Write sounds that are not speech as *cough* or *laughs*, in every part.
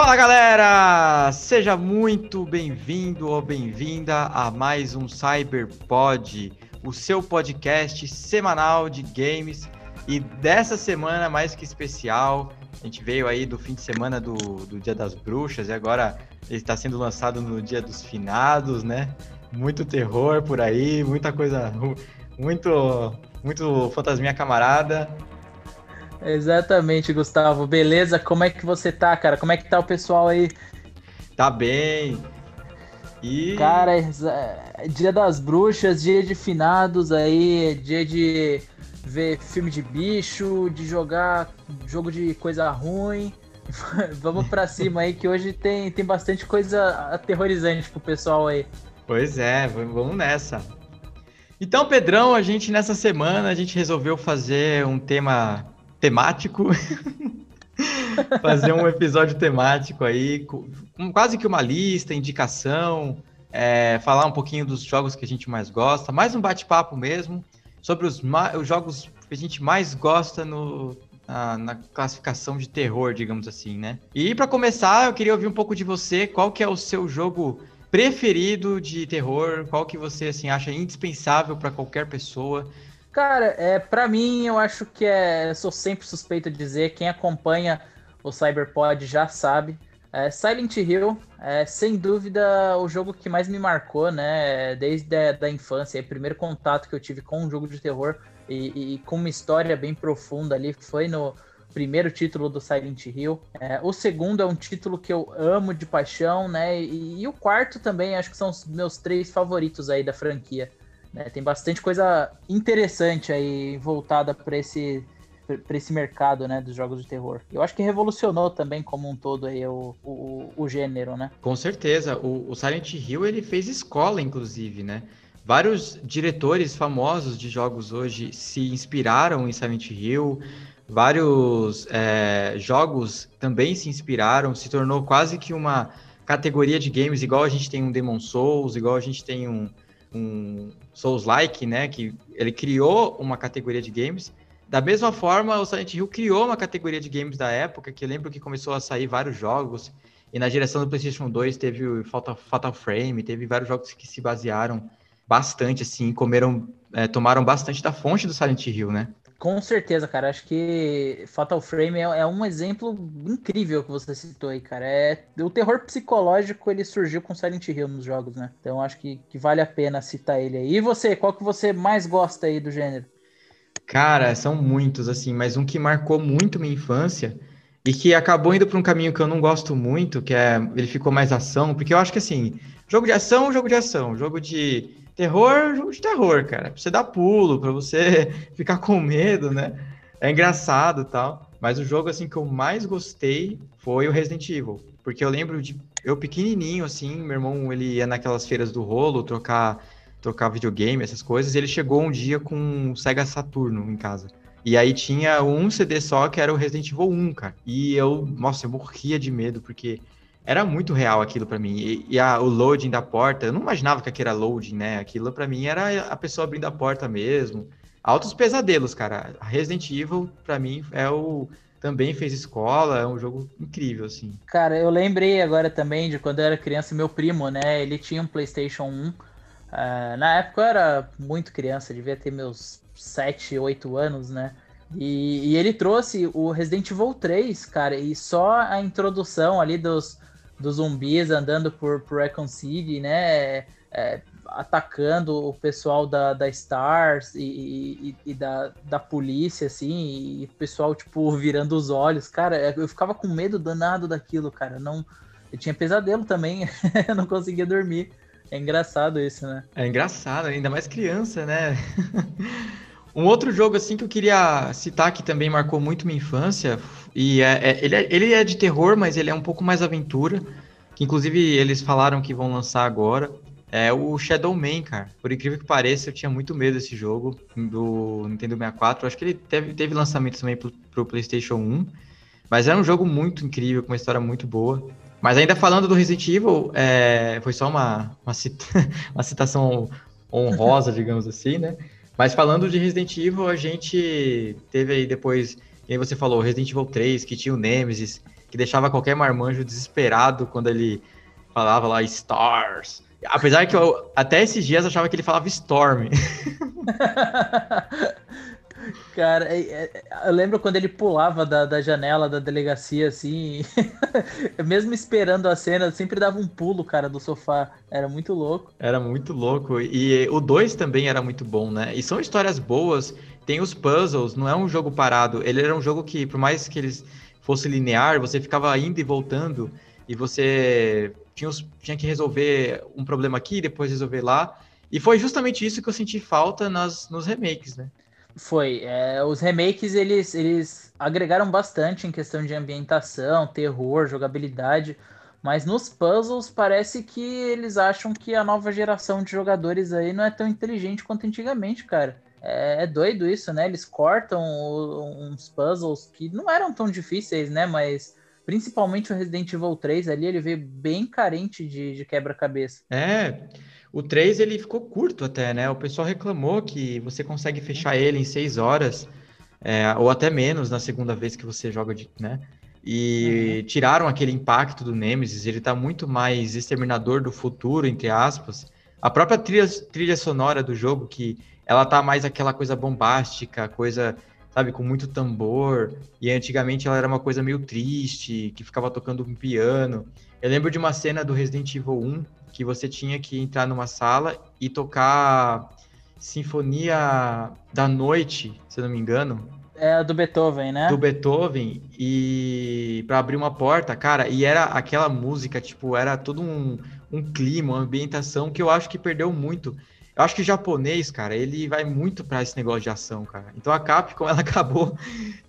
Fala galera! Seja muito bem-vindo ou bem-vinda a mais um CyberPod, o seu podcast semanal de games. E dessa semana mais que especial, a gente veio aí do fim de semana do, do Dia das Bruxas e agora ele está sendo lançado no Dia dos Finados, né? Muito terror por aí, muita coisa, muito, muito fantasminha camarada. Exatamente, Gustavo. Beleza? Como é que você tá, cara? Como é que tá o pessoal aí? Tá bem. E... Cara, é dia das bruxas, dia de finados aí, dia de ver filme de bicho, de jogar jogo de coisa ruim. *laughs* Vamos pra cima aí, que hoje tem, tem bastante coisa aterrorizante pro pessoal aí. Pois é, vamos nessa. Então, Pedrão, a gente nessa semana a gente resolveu fazer um tema temático. *laughs* fazer um episódio temático aí, com, quase que uma lista, indicação, é, falar um pouquinho dos jogos que a gente mais gosta, mais um bate-papo mesmo, sobre os, os, jogos que a gente mais gosta no, na, na, classificação de terror, digamos assim, né? E para começar, eu queria ouvir um pouco de você, qual que é o seu jogo preferido de terror, qual que você assim acha indispensável para qualquer pessoa? Cara, é, para mim, eu acho que é. Sou sempre suspeito de dizer, quem acompanha o Cyberpod já sabe. É, Silent Hill é sem dúvida o jogo que mais me marcou, né? Desde a da infância, o primeiro contato que eu tive com um jogo de terror e, e, com uma história bem profunda ali foi no primeiro título do Silent Hill. É, o segundo é um título que eu amo de paixão, né? E, e o quarto também acho que são os meus três favoritos aí da franquia. Né? Tem bastante coisa interessante aí voltada para esse para esse mercado, né, dos jogos de terror. Eu acho que revolucionou também como um todo aí o, o, o gênero, né? Com certeza. O, o, Silent Hill ele fez escola, inclusive, né? Vários diretores famosos de jogos hoje se inspiraram em Silent Hill. Vários é, jogos também se inspiraram. Se tornou quase que uma categoria de games, igual a gente tem um Demon Souls, igual a gente tem um, um Souls-like, né? Que ele criou uma categoria de games. Da mesma forma, o Silent Hill criou uma categoria de games da época, que eu lembro que começou a sair vários jogos. E na direção do PlayStation 2 teve o Fatal, Fatal Frame, teve vários jogos que se basearam bastante, assim, comeram, é, tomaram bastante da fonte do Silent Hill, né? Com certeza, cara. Acho que Fatal Frame é, é, um exemplo incrível que você citou aí, cara. É, o terror psicológico ele surgiu com Silent Hill nos jogos, né? Então acho que, que vale a pena citar ele aí. E você, qual que você mais gosta aí do gênero? Cara, são muitos, assim, mas um que marcou muito minha infância e que acabou indo para um caminho que eu não gosto muito, que é ele ficou mais ação, porque eu acho que assim, jogo de ação, jogo de ação, jogo de Terror, jogo de terror, cara. Pra você dar pulo, pra você *laughs* ficar com medo, né? É engraçado tal. Mas o jogo, assim, que eu mais gostei foi o Resident Evil. Porque eu lembro de eu pequenininho, assim, meu irmão, ele ia naquelas feiras do rolo trocar, trocar videogame, essas coisas. E ele chegou um dia com um Sega Saturno em casa. E aí tinha um CD só que era o Resident Evil 1, cara. E eu, nossa, eu morria de medo, porque era muito real aquilo para mim. E, e a, o loading da porta, eu não imaginava que aquilo era loading, né? Aquilo para mim era a pessoa abrindo a porta mesmo. Altos pesadelos, cara. Resident Evil, para mim, é o. Também fez escola, é um jogo incrível, assim. Cara, eu lembrei agora também de quando eu era criança, meu primo, né? Ele tinha um PlayStation 1. Uh, ah, na época eu era muito criança, devia ter meus 7, 8 anos, né? E, e, ele trouxe o Resident Evil 3, cara, e só a introdução ali dos, dos zumbis andando por, por Recon City, né? É, atacando o pessoal da, da Stars e, e, e, da, da polícia, assim, e o pessoal, tipo, *laughs* virando os olhos. Cara, eu ficava com medo danado daquilo, cara. Não, eu tinha pesadelo também, *laughs* eu não conseguia dormir. É engraçado isso, né? É engraçado, ainda mais criança, né? *laughs* um outro jogo, assim, que eu queria citar, que também marcou muito minha infância, e é, é, ele, é, ele é de terror, mas ele é um pouco mais aventura. Que inclusive eles falaram que vão lançar agora. É o Shadow Man, cara. Por incrível que pareça, eu tinha muito medo desse jogo do Nintendo 64. Eu acho que ele teve, teve lançamento também pro, pro PlayStation 1. Mas era um jogo muito incrível, com uma história muito boa. Mas ainda falando do Resident Evil, é, foi só uma, uma, cita, *laughs* uma citação honrosa, digamos assim, né? Mas falando de Resident Evil, a gente teve aí depois aí você falou Resident Evil 3, que tinha o Nemesis, que deixava qualquer marmanjo desesperado quando ele falava lá Stars. Apesar que eu até esses dias achava que ele falava Storm. *laughs* Cara, é, é, eu lembro quando ele pulava da, da janela da delegacia, assim, *laughs* mesmo esperando a cena, sempre dava um pulo, cara, do sofá. Era muito louco. Era muito louco. E o 2 também era muito bom, né? E são histórias boas, tem os puzzles, não é um jogo parado. Ele era um jogo que, por mais que eles fosse linear, você ficava indo e voltando, e você tinha, os, tinha que resolver um problema aqui, depois resolver lá. E foi justamente isso que eu senti falta nas, nos remakes, né? Foi. É, os remakes eles, eles agregaram bastante em questão de ambientação, terror, jogabilidade. Mas nos puzzles parece que eles acham que a nova geração de jogadores aí não é tão inteligente quanto antigamente, cara. É, é doido isso, né? Eles cortam uns puzzles que não eram tão difíceis, né? Mas principalmente o Resident Evil 3 ali, ele veio bem carente de, de quebra-cabeça. É. O 3 ele ficou curto até, né? O pessoal reclamou que você consegue fechar ele em 6 horas, é, ou até menos na segunda vez que você joga, de, né? E uhum. tiraram aquele impacto do Nemesis, ele tá muito mais exterminador do futuro, entre aspas. A própria trilha, trilha sonora do jogo, que ela tá mais aquela coisa bombástica, coisa, sabe, com muito tambor. E antigamente ela era uma coisa meio triste, que ficava tocando um piano. Eu lembro de uma cena do Resident Evil 1 que você tinha que entrar numa sala e tocar Sinfonia da Noite, se eu não me engano. É do Beethoven, né? Do Beethoven e para abrir uma porta, cara, e era aquela música, tipo, era todo um, um clima, uma ambientação que eu acho que perdeu muito. Eu acho que o japonês, cara, ele vai muito para esse negócio de ação, cara. Então a Capcom, *laughs* ela acabou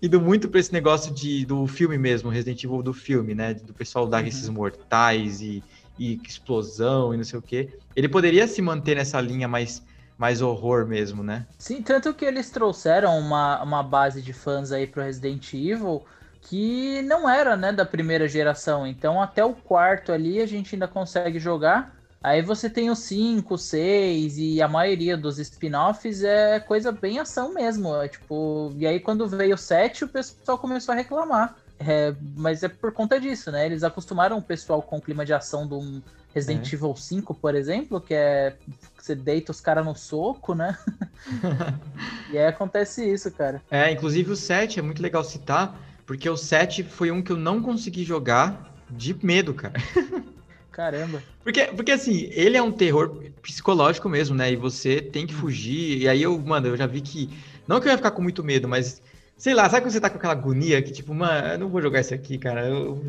indo muito para esse negócio de, do filme mesmo, Resident Evil do filme, né? Do pessoal dar uhum. esses mortais e e explosão e não sei o que. Ele poderia se manter nessa linha mais, mais horror mesmo, né? Sim, tanto que eles trouxeram uma, uma base de fãs aí pro Resident Evil que não era, né, da primeira geração. Então até o quarto ali a gente ainda consegue jogar. Aí você tem o 5, 6 e a maioria dos spin-offs é coisa bem ação mesmo. É, tipo, e aí quando veio o 7 o pessoal começou a reclamar. É, mas é por conta disso, né? Eles acostumaram o pessoal com o clima de ação do Resident é. Evil 5, por exemplo, que é você deita os caras no soco, né? *laughs* e aí acontece isso, cara. É, inclusive o 7 é muito legal citar, porque o 7 foi um que eu não consegui jogar de medo, cara. *laughs* Caramba. Porque, porque assim, ele é um terror psicológico mesmo, né? E você tem que fugir. E aí eu, mano, eu já vi que. Não que eu ia ficar com muito medo, mas Sei lá, sabe quando você tá com aquela agonia que, tipo, mano, eu não vou jogar isso aqui, cara. Eu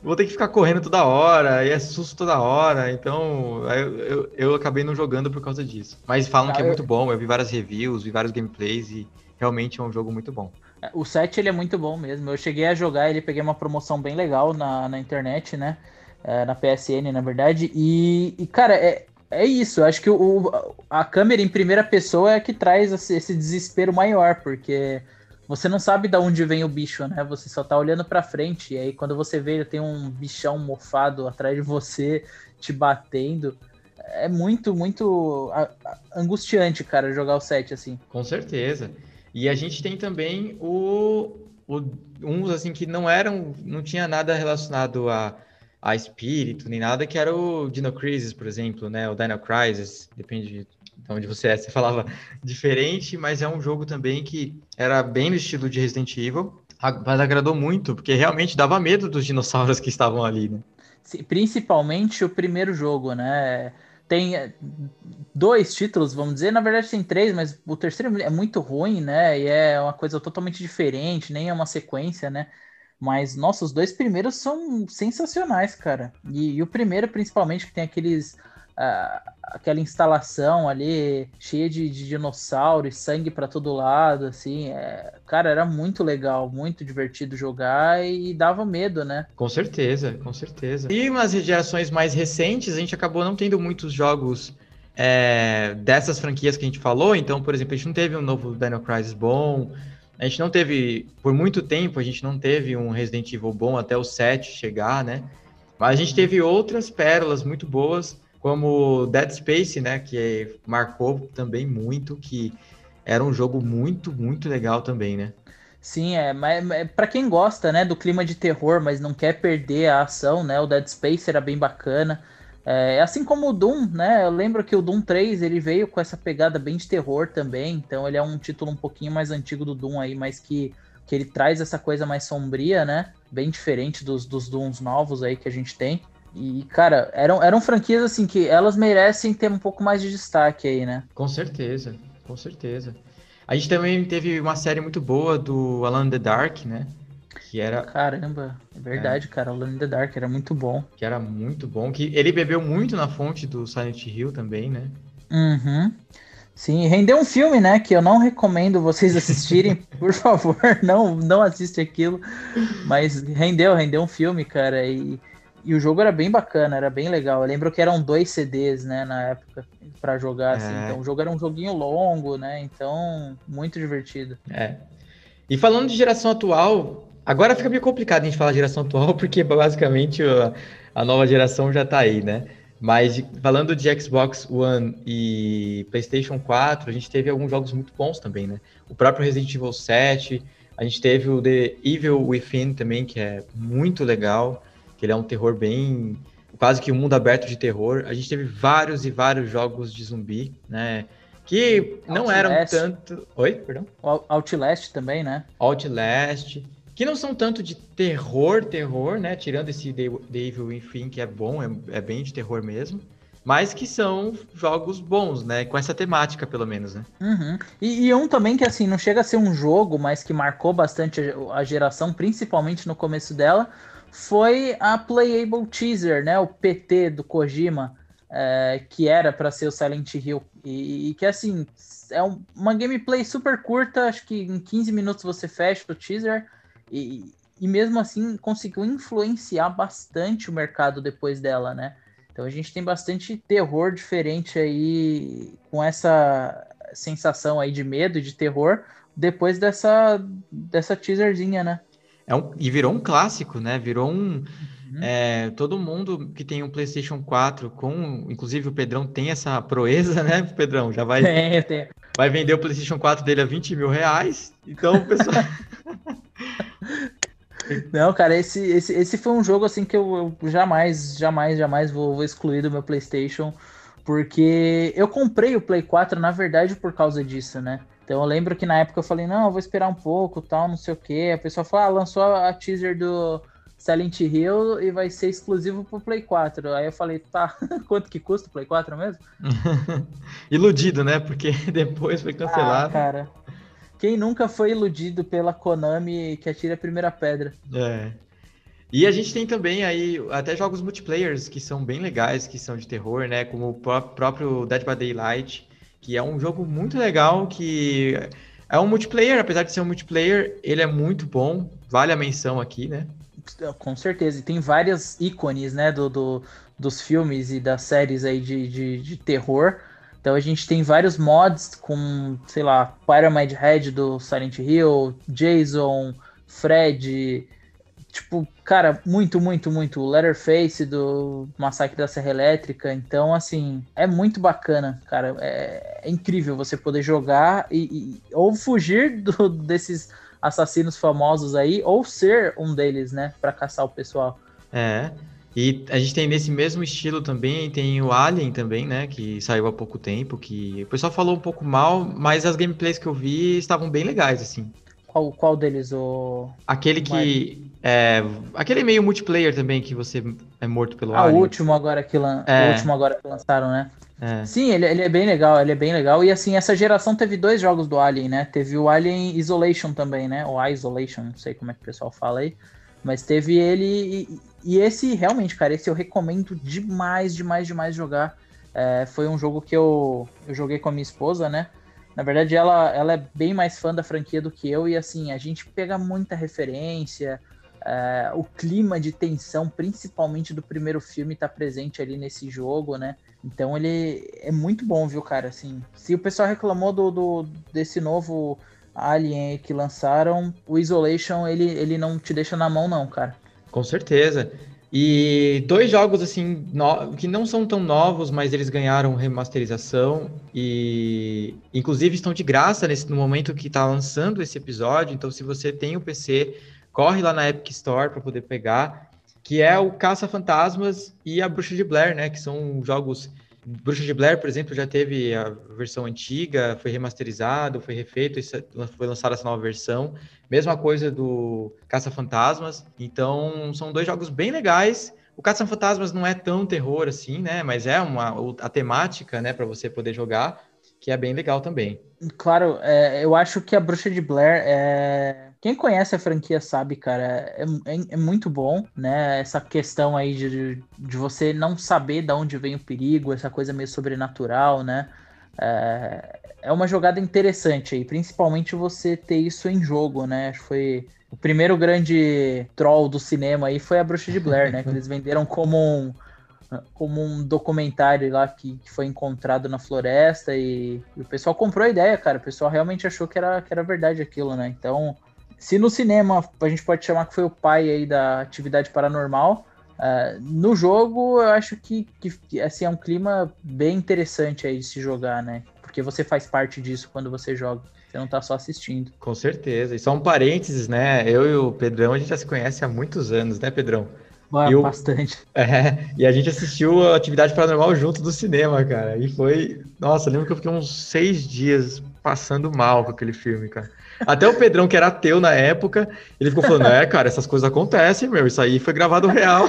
vou ter que ficar correndo toda hora, e é susto toda hora. Então, eu, eu, eu acabei não jogando por causa disso. Mas falam que é muito bom, eu vi várias reviews, vi vários gameplays e realmente é um jogo muito bom. É, o 7 ele é muito bom mesmo. Eu cheguei a jogar, ele peguei uma promoção bem legal na, na internet, né? É, na PSN, na verdade. E, e cara, é, é isso. Eu acho que o, a câmera em primeira pessoa é que traz esse desespero maior, porque você não sabe de onde vem o bicho, né? Você só tá olhando para frente. E aí, quando você vê, tem um bichão mofado atrás de você, te batendo. É muito, muito angustiante, cara, jogar o set assim. Com certeza. E a gente tem também o, o uns assim que não eram, não tinha nada relacionado a, a espírito nem nada, que era o Dino Crisis, por exemplo, né? O Dino Crisis, depende então, onde você é, você falava diferente, mas é um jogo também que era bem no estilo de Resident Evil, mas agradou muito, porque realmente dava medo dos dinossauros que estavam ali, né? Principalmente o primeiro jogo, né? Tem eh, dois títulos, vamos dizer, na verdade tem três, mas o terceiro é muito ruim, né? E é uma coisa totalmente diferente, nem é uma sequência, né? Mas, nossa, os dois primeiros são sensacionais, cara. E, e o primeiro, principalmente, que tem aqueles aquela instalação ali cheia de, de dinossauros, sangue para todo lado, assim, é, cara, era muito legal, muito divertido jogar e dava medo, né? Com certeza, com certeza. E umas gerações mais recentes, a gente acabou não tendo muitos jogos é, dessas franquias que a gente falou, então, por exemplo, a gente não teve um novo Dino Crisis bom, a gente não teve, por muito tempo, a gente não teve um Resident Evil bom até o 7 chegar, né? Mas a gente teve outras pérolas muito boas, como Dead Space, né, que marcou também muito, que era um jogo muito, muito legal também, né? Sim, é, mas para quem gosta, né, do clima de terror, mas não quer perder a ação, né, o Dead Space era bem bacana. É, assim como o Doom, né, eu lembro que o Doom 3, ele veio com essa pegada bem de terror também, então ele é um título um pouquinho mais antigo do Doom aí, mas que, que ele traz essa coisa mais sombria, né, bem diferente dos, dos Dooms novos aí que a gente tem. E, cara, eram, eram franquias assim que elas merecem ter um pouco mais de destaque aí, né? Com certeza, com certeza. A gente também teve uma série muito boa do Alan the Dark, né? Que era. Caramba, é verdade, é. cara. Alan the Dark era muito bom. Que era muito bom. Que ele bebeu muito na fonte do Silent Hill também, né? Uhum. Sim, rendeu um filme, né? Que eu não recomendo vocês assistirem, *laughs* por favor, não, não assiste aquilo. Mas rendeu, rendeu um filme, cara. E e o jogo era bem bacana, era bem legal. Eu lembro que eram dois CDs, né, na época, para jogar, assim. É. Então o jogo era um joguinho longo, né? Então, muito divertido. É. E falando de geração atual, agora fica meio complicado a gente falar geração atual, *laughs* porque basicamente a, a nova geração já tá aí, né? Mas falando de Xbox One e PlayStation 4, a gente teve alguns jogos muito bons também, né? O próprio Resident Evil 7, a gente teve o The Evil Within também, que é muito legal que ele é um terror bem quase que um mundo aberto de terror. A gente teve vários e vários jogos de zumbi, né? Que não Outlast. eram tanto. Oi, perdão? Outlast também, né? Outlast. Que não são tanto de terror, terror, né? Tirando esse The Evil Enfim, que é bom, é, é bem de terror mesmo mas que são jogos bons, né? Com essa temática, pelo menos, né? Uhum. E, e, um também que, assim, não chega a ser um jogo, mas que marcou bastante a, a geração, principalmente no começo dela, foi a Playable Teaser, né? O PT do Kojima, é, que era para ser o Silent Hill. E, e que, assim, é um, uma gameplay super curta, acho que em 15 minutos você fecha o teaser. E, e mesmo assim conseguiu influenciar bastante o mercado depois dela, né? Então a gente tem bastante terror diferente aí com essa sensação aí de medo de terror depois dessa dessa teaserzinha, né? É um, e virou um clássico, né? Virou um. Uhum. É, todo mundo que tem um PlayStation 4, com. Inclusive o Pedrão tem essa proeza, *laughs* né, Pedrão? Já vai. Tem, tem. Vai vender o PlayStation 4 dele a 20 mil reais. Então o pessoal. *laughs* *laughs* Não, cara, esse, esse, esse foi um jogo assim que eu, eu jamais, jamais, jamais vou, vou, excluir do meu PlayStation, porque eu comprei o Play 4 na verdade por causa disso, né? Então eu lembro que na época eu falei, não, eu vou esperar um pouco, tal, não sei o que. A pessoa falou, ah, lançou a teaser do Silent Hill e vai ser exclusivo pro Play 4. Aí eu falei, tá, *laughs* quanto que custa o Play 4 mesmo? *laughs* Iludido, né? Porque *laughs* depois foi cancelado. Ah, cara. Quem nunca foi iludido pela Konami que atira a primeira pedra? É. E a gente tem também aí até jogos multiplayers que são bem legais, que são de terror, né? Como o próprio Dead by Daylight, que é um jogo muito legal, que é um multiplayer, apesar de ser um multiplayer, ele é muito bom, vale a menção aqui, né? Com certeza, e tem várias ícones, né, do, do dos filmes e das séries aí de, de, de, terror. Então a gente tem vários mods com, sei lá, Pyramid Head do Silent Hill, Jason, Fred, tipo, cara, muito, muito, muito. Letterface do Massacre da Serra Elétrica. Então, assim, é muito bacana, cara. É, é incrível você poder jogar e, e ou fugir do, desses assassinos famosos aí, ou ser um deles, né, para caçar o pessoal. É. E a gente tem nesse mesmo estilo também, tem o Alien também, né, que saiu há pouco tempo, que o pessoal falou um pouco mal, mas as gameplays que eu vi estavam bem legais, assim. Qual, qual deles? O... Aquele que. É, aquele meio multiplayer também, que você é morto pelo ah, o último agora que, lan... é. o último agora que lançaram, né? É. Sim, ele, ele é bem legal, ele é bem legal. E assim, essa geração teve dois jogos do Alien, né? Teve o Alien Isolation também, né? Ou Isolation, não sei como é que o pessoal fala aí. Mas teve ele. E, e esse, realmente, cara, esse eu recomendo demais, demais, demais jogar. É, foi um jogo que eu, eu joguei com a minha esposa, né? Na verdade, ela, ela é bem mais fã da franquia do que eu, e assim, a gente pega muita referência. É, o clima de tensão, principalmente do primeiro filme, tá presente ali nesse jogo, né? Então ele é muito bom, viu, cara? Assim, se o pessoal reclamou do, do desse novo Alien que lançaram, o Isolation ele, ele não te deixa na mão, não, cara. Com certeza. E dois jogos assim no... que não são tão novos, mas eles ganharam remasterização e inclusive estão de graça nesse no momento que está lançando esse episódio. Então, se você tem o PC, corre lá na Epic Store para poder pegar, que é o Caça Fantasmas e a Bruxa de Blair, né? Que são jogos Bruxa de Blair, por exemplo, já teve a versão antiga, foi remasterizado, foi refeito, foi lançada essa nova versão. Mesma coisa do Caça Fantasmas. Então, são dois jogos bem legais. O Caça Fantasmas não é tão terror assim, né? Mas é uma a temática, né, para você poder jogar, que é bem legal também. Claro, é, eu acho que a Bruxa de Blair é quem conhece a franquia sabe, cara, é, é, é, muito bom, né? Essa questão aí de, de você não saber de onde vem o perigo, essa coisa meio sobrenatural, né? É, é uma jogada interessante aí, principalmente você ter isso em jogo, né? Foi o primeiro grande troll do cinema aí foi a Bruxa de Blair, né? Que eles venderam como um, como um documentário lá que, que foi encontrado na floresta e, e, o pessoal comprou a ideia, cara. O pessoal realmente achou que era, que era verdade aquilo, né? Então se no cinema a gente pode chamar que foi o pai aí da atividade paranormal, uh, no jogo eu acho que, que assim, é um clima bem interessante aí de se jogar, né? Porque você faz parte disso quando você joga. Você não tá só assistindo. Com certeza. E só um parênteses, né? Eu e o Pedrão, a gente já se conhece há muitos anos, né, Pedrão? Ah, eu, bastante. *laughs* É, e a gente assistiu a Atividade Paranormal junto do cinema, cara. E foi. Nossa, lembro que eu fiquei uns seis dias passando mal com aquele filme, cara. Até o Pedrão, que era ateu na época, ele ficou falando: é, cara, essas coisas acontecem, meu. Isso aí foi gravado real.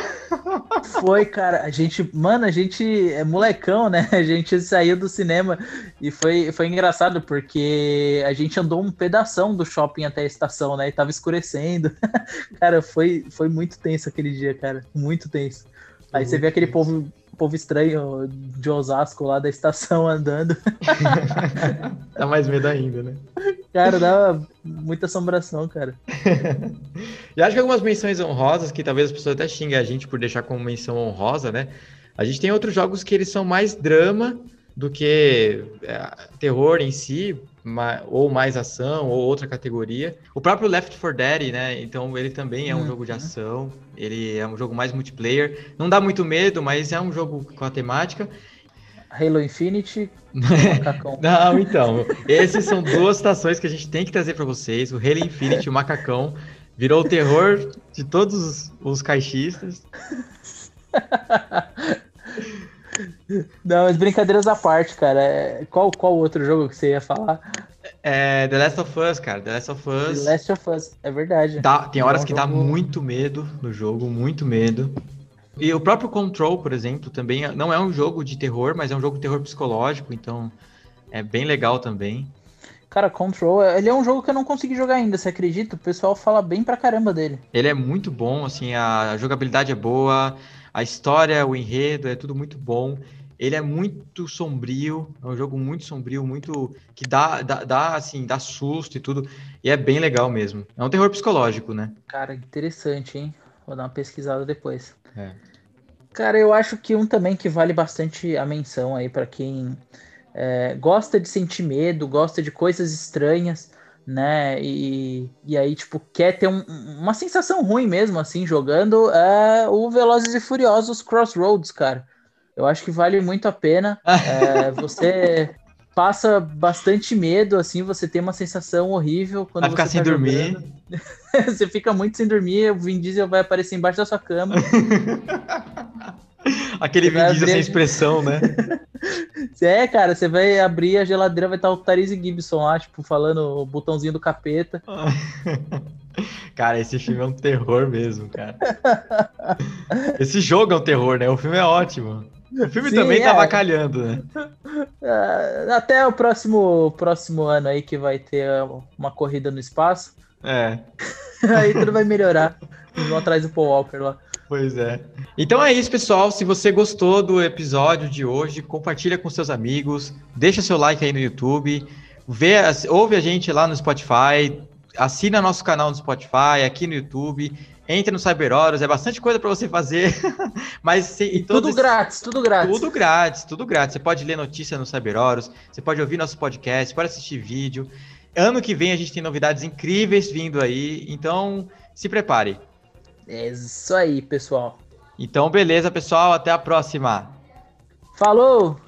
Foi, cara. A gente, mano, a gente é molecão, né? A gente saiu do cinema e foi, foi engraçado porque a gente andou um pedação do shopping até a estação, né? E tava escurecendo. *laughs* cara, foi, foi muito tenso aquele dia, cara. Muito tenso. Aí você vê aquele povo povo estranho de Osasco lá da estação *laughs* andando. *laughs* dá mais medo ainda, né? Cara, dá muita assombração, cara. *laughs* e acho que algumas menções honrosas, que talvez as pessoas até xinguem a gente por deixar como menção honrosa, né? A gente tem outros jogos que eles são mais drama do que é, terror em si, ou mais ação, ou outra categoria. O próprio Left 4 Dead, né? Então ele também é um uhum. jogo de ação, ele é um jogo mais multiplayer. Não dá muito medo, mas é um jogo com a temática. Halo Infinite. *laughs* Não, então. Essas são duas citações que a gente tem que trazer para vocês. O Halo Infinite e o Macacão virou o terror de todos os caixistas. *laughs* Não, mas brincadeiras à parte, cara. É, qual, qual outro jogo que você ia falar? É The Last of Us, cara. The Last of Us. The Last of Us, é verdade. Dá, tem horas é um que jogo... dá muito medo no jogo, muito medo. E o próprio Control, por exemplo, também é, não é um jogo de terror, mas é um jogo de terror psicológico, então é bem legal também. Cara, Control, ele é um jogo que eu não consegui jogar ainda, você acredita? O pessoal fala bem pra caramba dele. Ele é muito bom, assim, a jogabilidade é boa, a história, o enredo, é tudo muito bom. Ele é muito sombrio, é um jogo muito sombrio, muito que dá, dá, dá, assim, dá susto e tudo. E é bem legal mesmo. É um terror psicológico, né? Cara, interessante, hein? Vou dar uma pesquisada depois. É. Cara, eu acho que um também que vale bastante a menção aí para quem é, gosta de sentir medo, gosta de coisas estranhas, né? E, e aí, tipo, quer ter um, uma sensação ruim mesmo, assim, jogando é o Velozes e Furiosos Crossroads, cara. Eu acho que vale muito a pena. *laughs* É, você passa bastante medo, assim, você tem uma sensação horrível quando vai ficar você sem tá dormir. *laughs* você fica muito sem dormir, o Vin Diesel vai aparecer embaixo da sua cama. *laughs* Aquele Vin Diesel sem expressão, né? É, cara, você vai abrir a geladeira, vai estar o Therese Gibson lá, tipo, falando o botãozinho do capeta. *laughs* cara, esse filme é um terror mesmo, cara. *laughs* Esse jogo é um terror, né? O filme é ótimo. O filme Sim, também tá é. bacalhando, né? É, até o próximo, próximo ano aí que vai ter uma corrida no espaço. É. *laughs* *laughs* aí tudo vai melhorar. Vão atrás do Paul Walker lá. Pois é. Então é isso, pessoal. Se você gostou do episódio de hoje, compartilha com seus amigos, deixa seu like aí no YouTube, vê, ouve a gente lá no Spotify, assina nosso canal no Spotify, aqui no YouTube, entre no Cyber é bastante coisa para você fazer. *laughs* Mas se, tudo grátis, tudo grátis. Tudo grátis, tudo grátis. Você pode ler notícia no Cyber você pode ouvir nosso podcast, pode assistir vídeo. Ano que vem a gente tem novidades incríveis vindo aí, então se prepare. É isso aí, pessoal. Então, beleza, pessoal. Até a próxima. Falou!